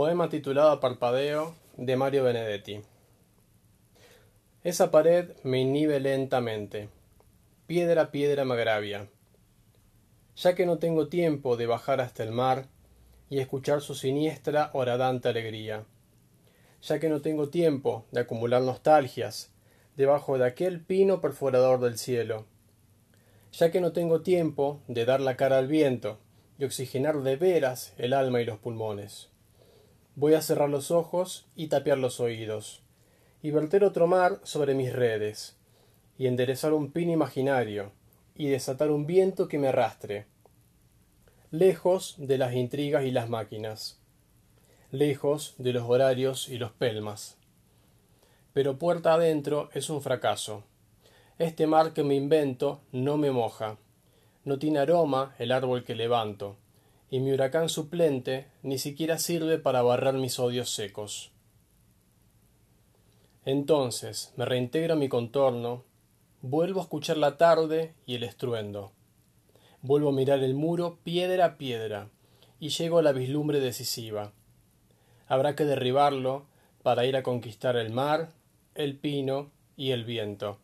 Poema titulado Parpadeo de Mario Benedetti. Esa pared me inhibe lentamente. Piedra a piedra me agravia. Ya que no tengo tiempo de bajar hasta el mar y escuchar su siniestra horadante alegría. Ya que no tengo tiempo de acumular nostalgias debajo de aquel pino perforador del cielo. Ya que no tengo tiempo de dar la cara al viento y oxigenar de veras el alma y los pulmones. Voy a cerrar los ojos y tapear los oídos, y verter otro mar sobre mis redes, y enderezar un pin imaginario, y desatar un viento que me arrastre, lejos de las intrigas y las máquinas, lejos de los horarios y los pelmas. Pero puerta adentro es un fracaso. Este mar que me invento no me moja, no tiene aroma el árbol que levanto, y mi huracán suplente ni siquiera sirve para barrer mis odios secos. Entonces me reintegro a mi contorno, vuelvo a escuchar la tarde y el estruendo, vuelvo a mirar el muro piedra a piedra, y llego a la vislumbre decisiva. Habrá que derribarlo para ir a conquistar el mar, el pino y el viento.